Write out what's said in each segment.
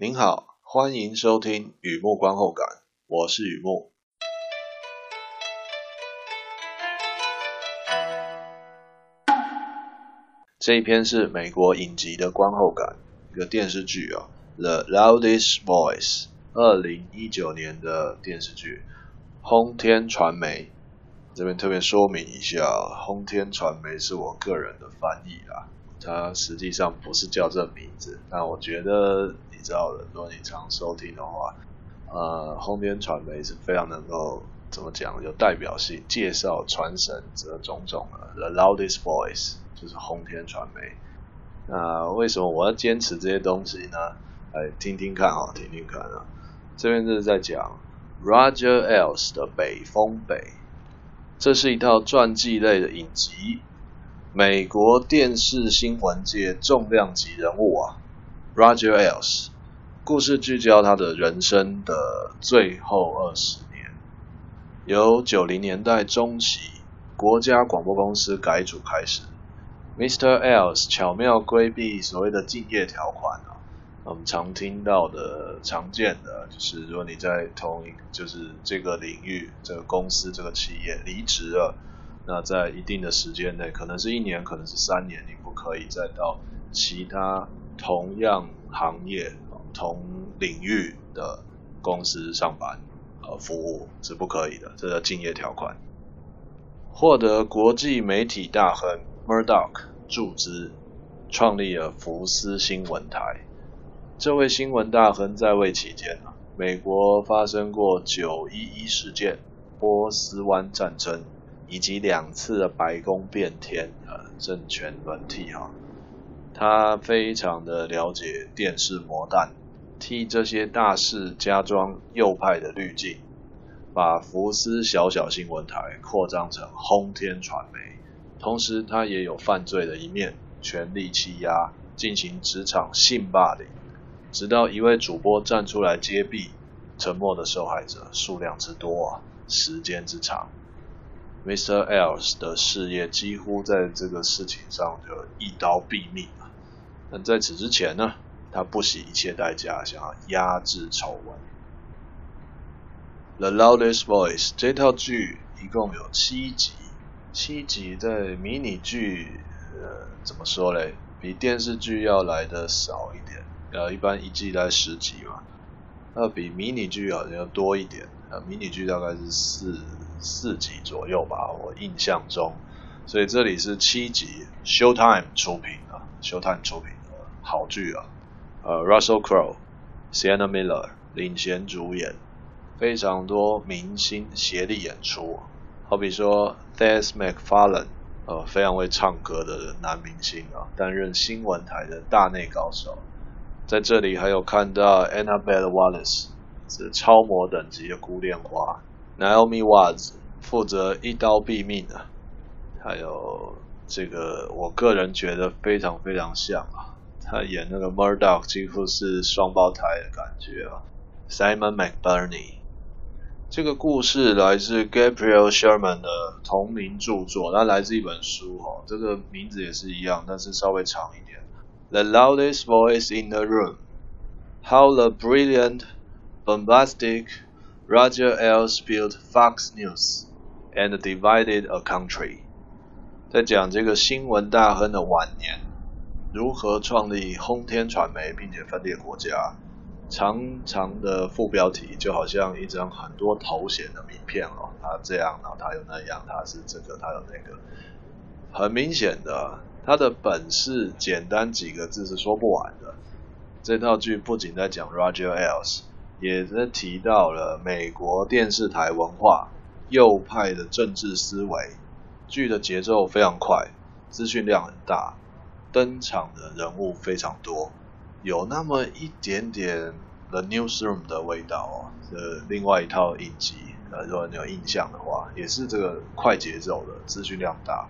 您好，欢迎收听雨木观后感，我是雨木。这一篇是美国影集的观后感，一个电视剧啊，《The Loudest Voice》，二零一九年的电视剧，轰天传媒。这边特别说明一下，轰天传媒是我个人的翻译啊，它实际上不是叫这名字。那我觉得你知道的，如果你常收听的话，呃，轰天传媒是非常能够怎么讲，有代表性，介绍传神这种种的。The loudest voice 就是轰天传媒。那为什么我要坚持这些东西呢？来听听看啊，听听看啊。这边就是在讲 Roger Ailes 的北风北。这是一套传记类的影集，美国电视新闻界重量级人物啊，Roger Ailes。故事聚焦他的人生的最后二十年，由九零年代中期国家广播公司改组开始，Mr. Ailes 巧妙规避所谓的竞业条款啊。我们常听到的、常见的，就是如果你在同一，就是这个领域、这个公司、这个企业离职了，那在一定的时间内，可能是一年，可能是三年，你不可以再到其他同样行业、同领域的公司上班和服务是不可以的，这个竞业条款。获得国际媒体大亨 Murdoch 注资，创立了福斯新闻台。这位新闻大亨在位期间啊，美国发生过九一一事件、波斯湾战争以及两次的白宫变天啊，政权轮替哈。他非常的了解电视魔弹，替这些大事加装右派的滤镜，把福斯小小新闻台扩张成轰天传媒。同时，他也有犯罪的一面，权力欺压，进行职场性霸凌。直到一位主播站出来揭弊，沉默的受害者数量之多，时间之长，Mr. Ells 的事业几乎在这个事情上就一刀毙命了。但在此之前呢，他不惜一切代价想要压制丑闻。The Loudest Voice 这套剧一共有七集，七集在迷你剧，呃，怎么说嘞？比电视剧要来得少一点。呃，一般一季大概十集嘛，那比迷你剧好像要多一点。呃，迷你剧大概是四四集左右吧，我印象中。所以这里是七集，Showtime 出品啊，Showtime 出品的好剧啊。呃，Russell Crowe、Sienna Miller 领衔主演，非常多明星协力演出，好比说 Seth MacFarlane，呃，非常会唱歌的男明星啊，担任新闻台的大内高手。在这里还有看到 Annabelle Wallace，是超模等级的孤恋花，Naomi Watts 负责一刀毙命啊，还有这个我个人觉得非常非常像啊，他演那个 Murdoch 几乎是双胞胎的感觉啊，Simon McBurney。这个故事来自 Gabriel Sherman 的同名著作，它来自一本书哦，这个名字也是一样，但是稍微长一点。The loudest voice in the room. How the brilliant, bombastic Roger Ailes built Fox News and divided a country. 在讲这个新闻大亨的晚年，如何创立轰天传媒，并且分裂国家。长长的副标题就好像一张很多头衔的名片哦，他这样，然后他有那样，他是这个，他有那个，很明显的。他的本事，简单几个字是说不完的。这套剧不仅在讲 Roger Ailes，也是提到了美国电视台文化、右派的政治思维。剧的节奏非常快，资讯量很大，登场的人物非常多，有那么一点点 The Newsroom 的味道哦。这另外一套影集，呃，如果你有印象的话，也是这个快节奏的，资讯量大。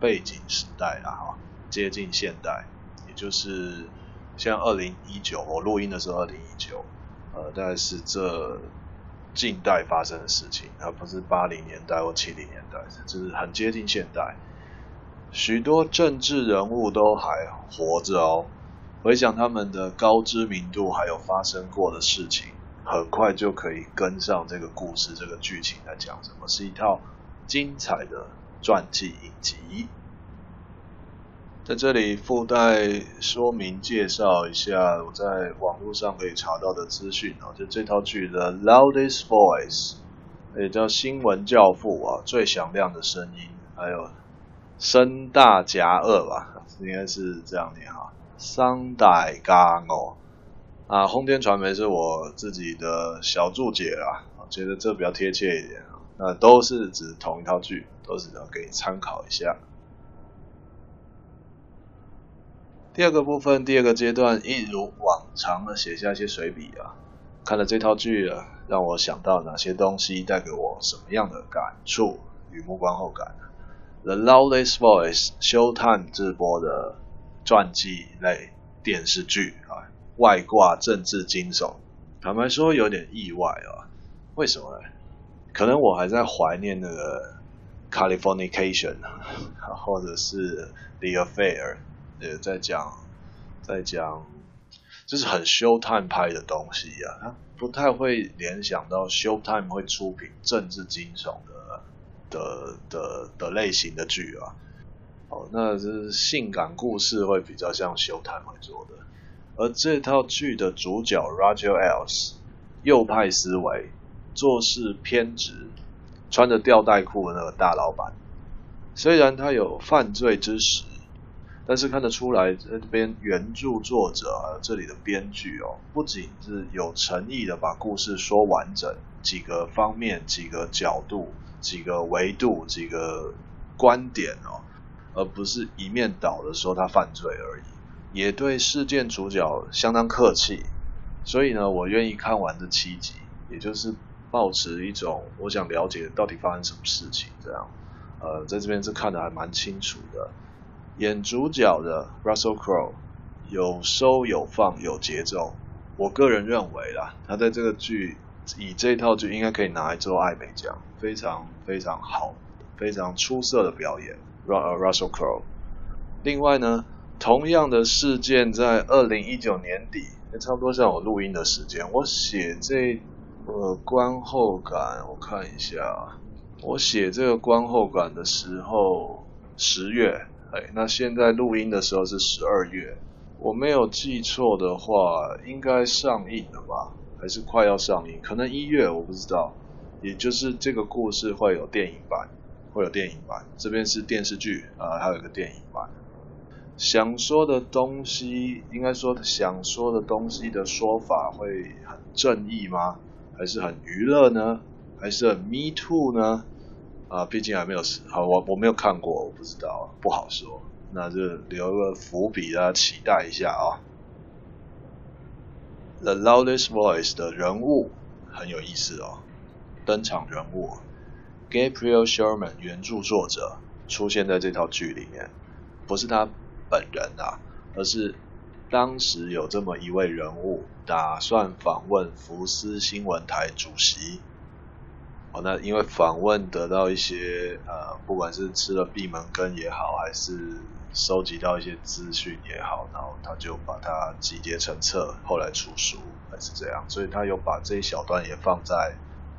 背景时代啊，哈，接近现代，也就是像二零一九，我录音的时候二零一九，呃，大概是这近代发生的事情，而不是八零年代或七零年代，就是很接近现代。许多政治人物都还活着哦，回想他们的高知名度，还有发生过的事情，很快就可以跟上这个故事、这个剧情在讲什么，是一套精彩的传记影集。在这里附带说明介绍一下我在网络上可以查到的资讯啊，就这套剧的《Loudest Voice》，也叫《新闻教父》啊，最响亮的声音，还有声大夹二吧，应该是这样念哈，桑代加哦啊，轰天传媒是我自己的小注解啦，我觉得这比较贴切一点啊，那都是指同一套剧，都是要给你参考一下。第二个部分，第二个阶段，一如往常的写下一些随笔啊。看了这套剧啊，让我想到哪些东西，带给我什么样的感触与目光后感。The Loudest Voice Showtime 直播的传记类电视剧啊，外挂政治惊悚。坦白说，有点意外啊。为什么呢？可能我还在怀念那个 Californication，或者是 The Affair。也在讲，在讲，就是很 Showtime 拍的东西啊，他不太会联想到 Showtime 会出品政治惊悚的的的的类型的剧啊。哦，那是性感故事会比较像 Showtime 会做的。而这套剧的主角 Roger Ailes，右派思维，做事偏执，穿着吊带裤的那个大老板，虽然他有犯罪之实。但是看得出来，这边原著作者还有这里的编剧哦，不仅是有诚意的把故事说完整，几个方面、几个角度、几个维度、几个观点哦，而不是一面倒的说他犯罪而已，也对事件主角相当客气。所以呢，我愿意看完这七集，也就是抱持一种我想了解到底发生什么事情这样。呃，在这边是看得还蛮清楚的。演主角的 Russell Crowe 有收有放有节奏，我个人认为啦，他在这个剧以这套剧应该可以拿来做艾美奖，非常非常好，非常出色的表演。Russell Crowe。另外呢，同样的事件在二零一九年底，也差不多像我录音的时间，我写这个观后感，我看一下，我写这个观后感的时候，十月。哎，那现在录音的时候是十二月，我没有记错的话，应该上映了吧？还是快要上映？可能一月，我不知道。也就是这个故事会有电影版，会有电影版。这边是电视剧啊，呃，还有一个电影版。想说的东西，应该说想说的东西的说法会很正义吗？还是很娱乐呢？还是很 Me Too 呢？啊，毕竟还没有好，我我没有看过，我不知道，不好说。那就留个伏笔，啊期待一下啊。The Loudest Voice 的人物很有意思哦，登场人物 Gabriel Sherman 原著作者出现在这套剧里面，不是他本人啊，而是当时有这么一位人物打算访问福斯新闻台主席。那因为访问得到一些呃，不管是吃了闭门羹也好，还是收集到一些资讯也好，然后他就把它集结成册，后来出书，还是这样，所以他有把这一小段也放在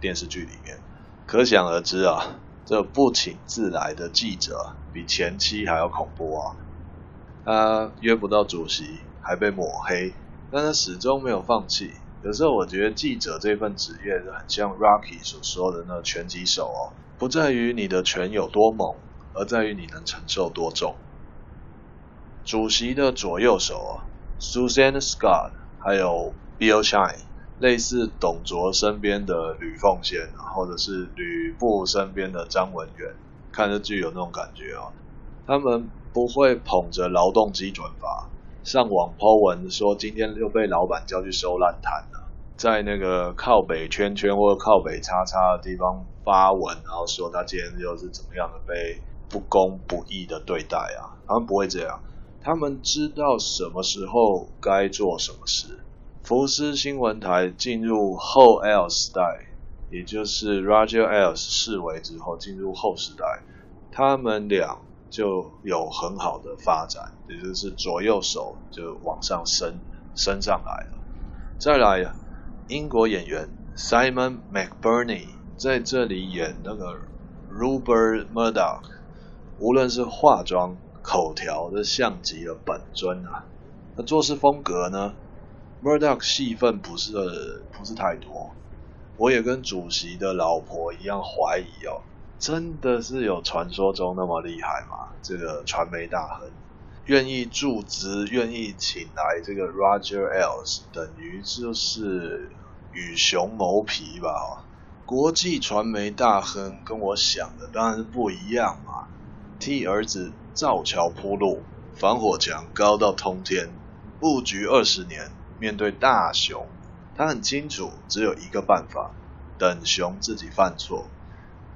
电视剧里面。可想而知啊，这不请自来的记者比前期还要恐怖啊！他约不到主席，还被抹黑，但他始终没有放弃。有时候我觉得记者这份职业很像 Rocky 所说的那拳击手哦，不在于你的拳有多猛，而在于你能承受多重。主席的左右手哦，Susan Scott 还有 Bill Shine，类似董卓身边的吕奉先，或者是吕布身边的张文远，看着就有那种感觉哦。他们不会捧着劳动基准法。上网 po 文说今天又被老板叫去收烂摊了，在那个靠北圈圈或者靠北叉叉的地方发文，然后说他今天又是怎么样的被不公不义的对待啊？他们不会这样，他们知道什么时候该做什么事。福斯新闻台进入后 L 时代，也就是 Roger Ailes 式微之后进入后时代，他们俩就有很好的发展，也就是左右手就往上升升上来了。再来，英国演员 Simon McBurney 在这里演那个 Rupert Murdoch，无论是化妆、口条都像极了本尊啊。那做事风格呢？Murdoch 戏份不是不是太多。我也跟主席的老婆一样怀疑哦，真的是有传说中那么厉害吗？这个传媒大亨愿意注资，愿意请来这个 Roger Ailes，等于就是与熊谋皮吧？国际传媒大亨跟我想的当然是不一样嘛，替儿子造桥铺路，防火墙高到通天，布局二十年，面对大熊。他很清楚，只有一个办法，等熊自己犯错。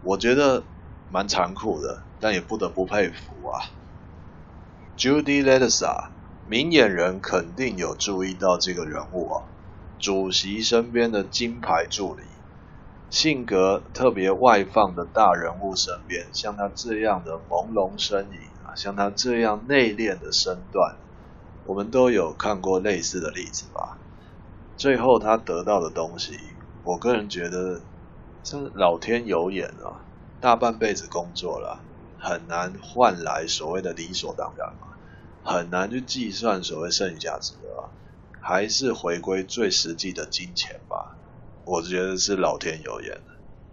我觉得蛮残酷的，但也不得不佩服啊。Judy Letesa，明眼人肯定有注意到这个人物啊，主席身边的金牌助理，性格特别外放的大人物身边，像他这样的朦胧身影啊，像他这样内敛的身段，我们都有看过类似的例子吧。最后他得到的东西，我个人觉得是老天有眼啊！大半辈子工作了，很难换来所谓的理所当然嘛，很难去计算所谓剩余价值啊，还是回归最实际的金钱吧。我觉得是老天有眼，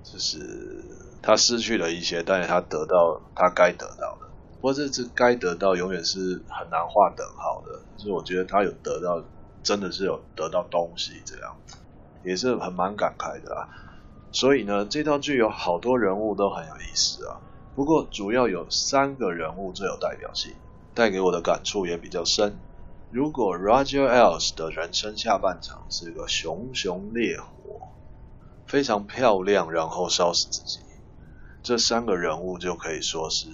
就是他失去了一些，但是他得到他该得到的。不过这次该得到永远是很难划等号的，就是我觉得他有得到。真的是有得到东西，这样子也是很蛮感慨的啊。所以呢，这套剧有好多人物都很有意思啊。不过主要有三个人物最有代表性，带给我的感触也比较深。如果 Roger Ailes 的人生下半场是一个熊熊烈火，非常漂亮，然后烧死自己，这三个人物就可以说是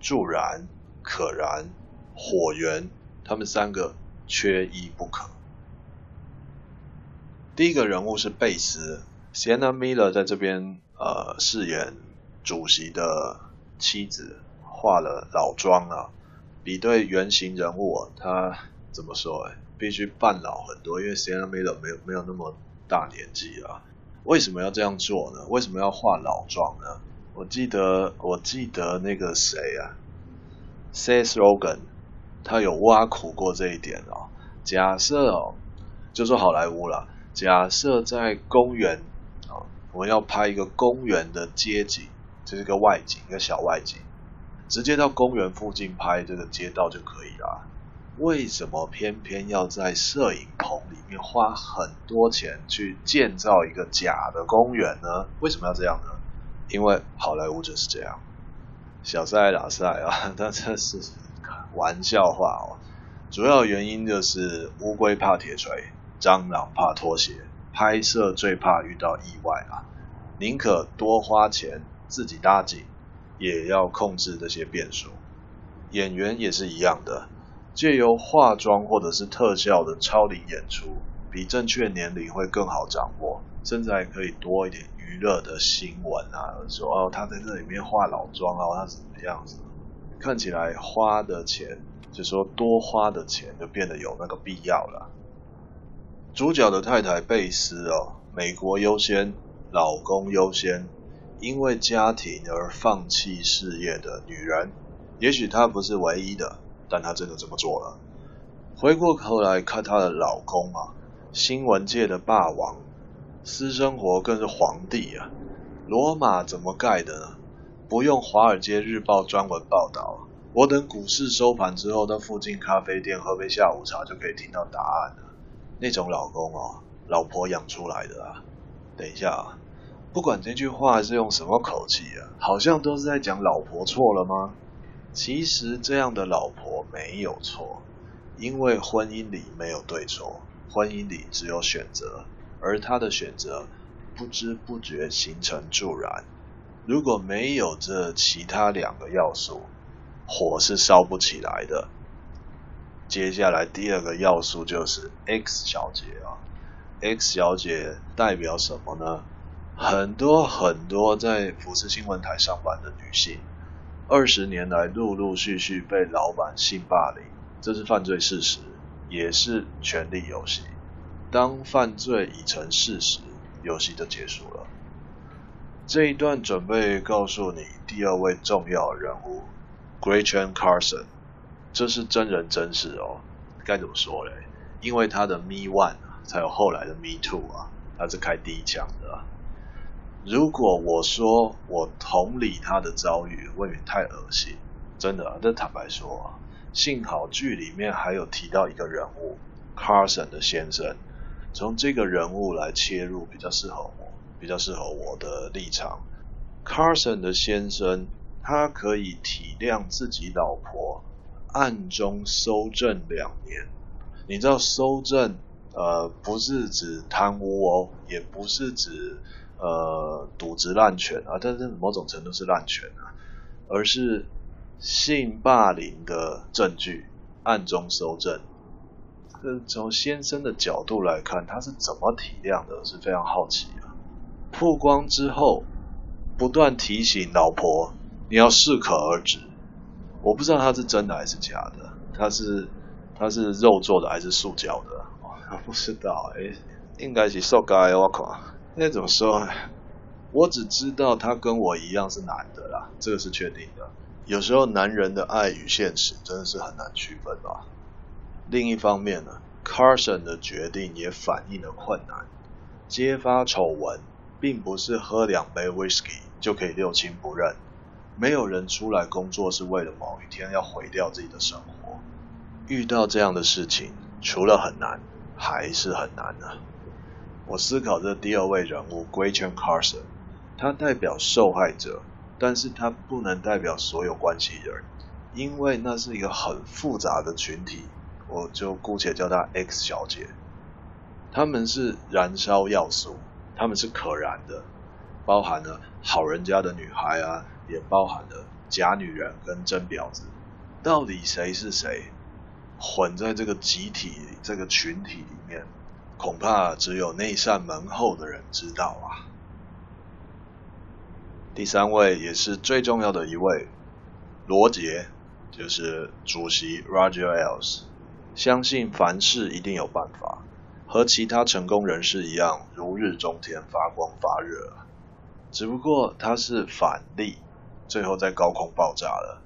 助燃、可燃、火源，他们三个缺一不可。第一个人物是贝斯，Sienna Miller 在这边呃饰演主席的妻子，化了老妆啊，比对原型人物，他怎么说？哎，必须扮老很多，因为 Sienna Miller 没有没有那么大年纪啊。为什么要这样做呢？为什么要化老妆呢？我记得我记得那个谁啊，Seth Rogen，他有挖苦过这一点哦。假设哦，就说好莱坞了。假设在公园，我们要拍一个公园的街景，这是个外景，一个小外景，直接到公园附近拍这个街道就可以了。为什么偏偏要在摄影棚里面花很多钱去建造一个假的公园呢？为什么要这样呢？因为好莱坞就是这样，小赛打赛啊，但这是玩笑话哦。主要原因就是乌龟怕铁锤。蟑螂怕拖鞋，拍摄最怕遇到意外啊！宁可多花钱自己搭景，也要控制这些变数。演员也是一样的，借由化妆或者是特效的超龄演出，比正确年龄会更好掌握，甚至还可以多一点娱乐的新闻啊，说哦他在这里面化老妆啊，他是怎么样子？看起来花的钱，就说多花的钱就变得有那个必要了。主角的太太贝斯哦，美国优先，老公优先，因为家庭而放弃事业的女人，也许她不是唯一的，但她真的这么做了。回过头来看她的老公啊，新闻界的霸王，私生活更是皇帝啊。罗马怎么盖的呢？不用《华尔街日报》专文报道，我等股市收盘之后到附近咖啡店喝杯下午茶就可以听到答案了。那种老公哦，老婆养出来的啊。等一下啊，不管这句话是用什么口气啊，好像都是在讲老婆错了吗？其实这样的老婆没有错，因为婚姻里没有对错，婚姻里只有选择，而他的选择不知不觉形成助燃。如果没有这其他两个要素，火是烧不起来的。接下来第二个要素就是 X 小姐啊，X 小姐代表什么呢？很多很多在福斯新闻台上班的女性二十年来陆陆续续被老板性霸凌，这是犯罪事实，也是权力游戏。当犯罪已成事实，游戏就结束了。这一段准备告诉你第二位重要人物，Gretchen Carson，这是真人真事哦。该怎么说嘞？因为他的 Me One 才有后来的 Me Two 啊，他是开第一枪的。如果我说我同理他的遭遇，未免太恶心。真的啊，这坦白说啊，幸好剧里面还有提到一个人物，Carson 的先生。从这个人物来切入，比较适合我，比较适合我的立场。Carson 的先生，他可以体谅自己老婆暗中搜证两年。你知道搜证，呃，不是指贪污哦，也不是指。呃，渎职滥权啊，但是某种程度是滥权啊，而是性霸凌的证据，暗中搜证。这从先生的角度来看，他是怎么体谅的，是非常好奇啊。曝光之后，不断提醒老婆，你要适可而止。我不知道他是真的还是假的，他是他是肉做的还是塑胶的？我不知道，哎，应该是塑胶的，我靠。那怎么说呢？我只知道他跟我一样是男的啦，这个是确定的。有时候男人的爱与现实真的是很难区分吧。另一方面呢，Carson 的决定也反映了困难。揭发丑闻，并不是喝两杯 whisky 就可以六亲不认。没有人出来工作是为了某一天要毁掉自己的生活。遇到这样的事情，除了很难，还是很难呢。我思考这第二位人物 Gretchen Carson，他代表受害者，但是他不能代表所有关系人，因为那是一个很复杂的群体，我就姑且叫她 X 小姐。他们是燃烧要素，他们是可燃的，包含了好人家的女孩啊，也包含了假女人跟真婊子。到底谁是谁，混在这个集体、这个群体里面？恐怕只有那扇门后的人知道啊。第三位也是最重要的一位，罗杰，就是主席 Roger Ailes，相信凡事一定有办法，和其他成功人士一样，如日中天，发光发热。只不过它是反例，最后在高空爆炸了。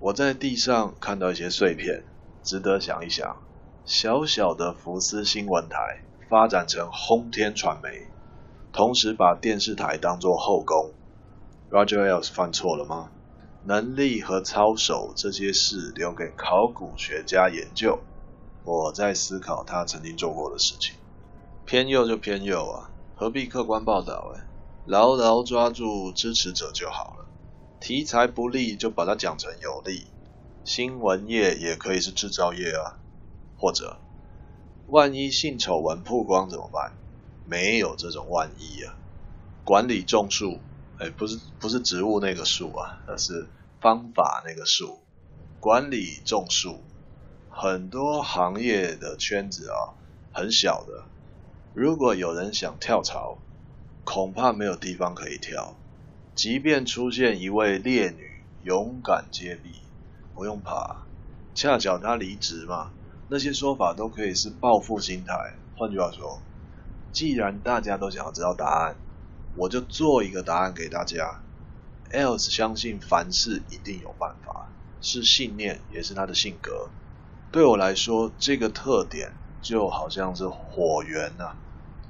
我在地上看到一些碎片，值得想一想。小小的福斯新闻台。发展成轰天传媒，同时把电视台当作后宫。Roger Ailes 犯错了吗？能力和操守这些事留给考古学家研究。我在思考他曾经做过的事情。偏右就偏右啊，何必客观报道？哎，牢牢抓住支持者就好了。题材不利就把它讲成有利。新闻业也可以是制造业啊，或者。万一性丑闻曝光怎么办？没有这种万一啊！管理种树，哎，不是不是植物那个树啊，而是方法那个树。管理种树，很多行业的圈子啊，很小的。如果有人想跳槽，恐怕没有地方可以跳。即便出现一位烈女勇敢接力，不用怕，恰巧她离职嘛。那些说法都可以是报复心态。换句话说，既然大家都想要知道答案，我就做一个答案给大家。Ailes 相信凡事一定有办法，是信念，也是他的性格。对我来说，这个特点就好像是火源呐、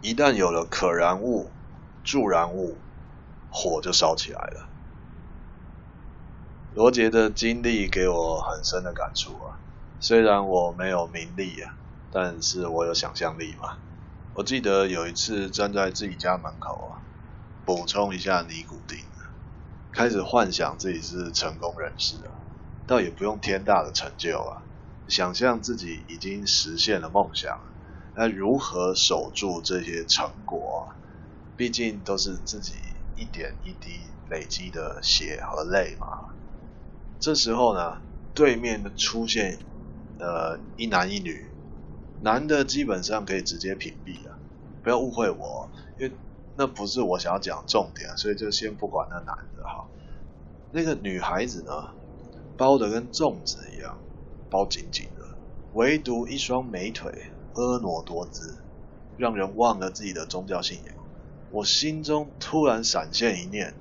一旦有了可燃物、助燃物，火就烧起来了。罗杰的经历给我很深的感触啊。虽然我没有名利啊，但是我有想象力嘛。我记得有一次站在自己家门口啊，补充一下尼古丁，开始幻想自己是成功人士啊，倒也不用天大的成就啊，想象自己已经实现了梦想，那如何守住这些成果啊？毕竟都是自己一点一滴累积的血和泪嘛。这时候呢，对面的出现。呃，一男一女，男的基本上可以直接屏蔽了，不要误会我，因为那不是我想要讲重点，所以就先不管那男的哈。那个女孩子呢，包得跟粽子一样，包紧紧的，唯独一双美腿婀娜多姿，让人忘了自己的宗教信仰。我心中突然闪现一念：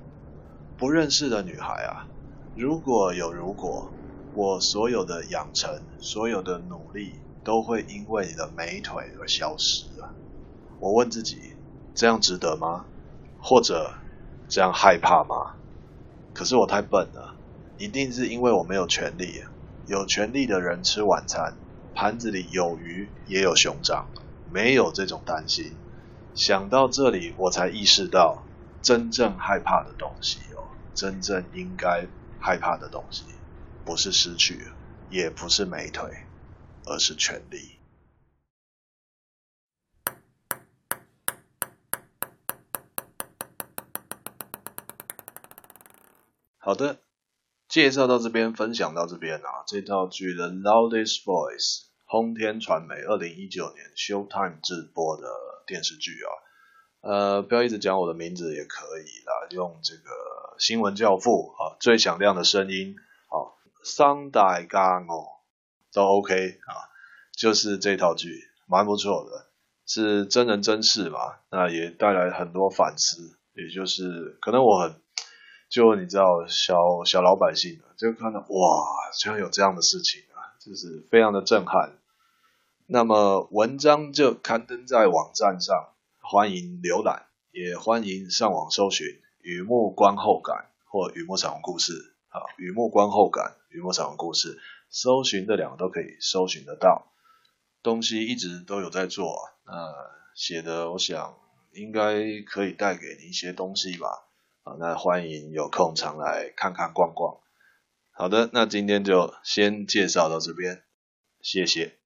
不认识的女孩啊，如果有如果，我所有的养成，所有的努力，都会因为你的美腿而消失啊！我问自己：这样值得吗？或者这样害怕吗？可是我太笨了，一定是因为我没有权利。有权利的人吃晚餐，盘子里有鱼也有熊掌，没有这种担心。想到这里，我才意识到真正害怕的东西哦，真正应该害怕的东西，不是失去，也不是美腿，而是权力。好的，介绍到这边，分享到这边啊。这套剧《The Loudest Voice》，轰天传媒二零一九年 Showtime 直播的电视剧啊。呃，不要一直讲我的名字也可以啦，用这个新闻教父啊，最响亮的声音啊，桑代刚哦，都 OK 啊。就是这套剧蛮不错的，是真人真事嘛，那也带来很多反思，也就是可能我很。就你知道，小小老百姓就看到哇，居然有这样的事情啊，就是非常的震撼。那么文章就刊登在网站上，欢迎浏览，也欢迎上网搜寻《雨幕观后感》或《雨幕彩虹故事》啊，《雨幕观后感》《雨幕彩虹故事》，搜寻这两个都可以搜寻得到。东西一直都有在做，呃，写的我想应该可以带给你一些东西吧。啊那欢迎有空常来看看逛逛。好的，那今天就先介绍到这边，谢谢。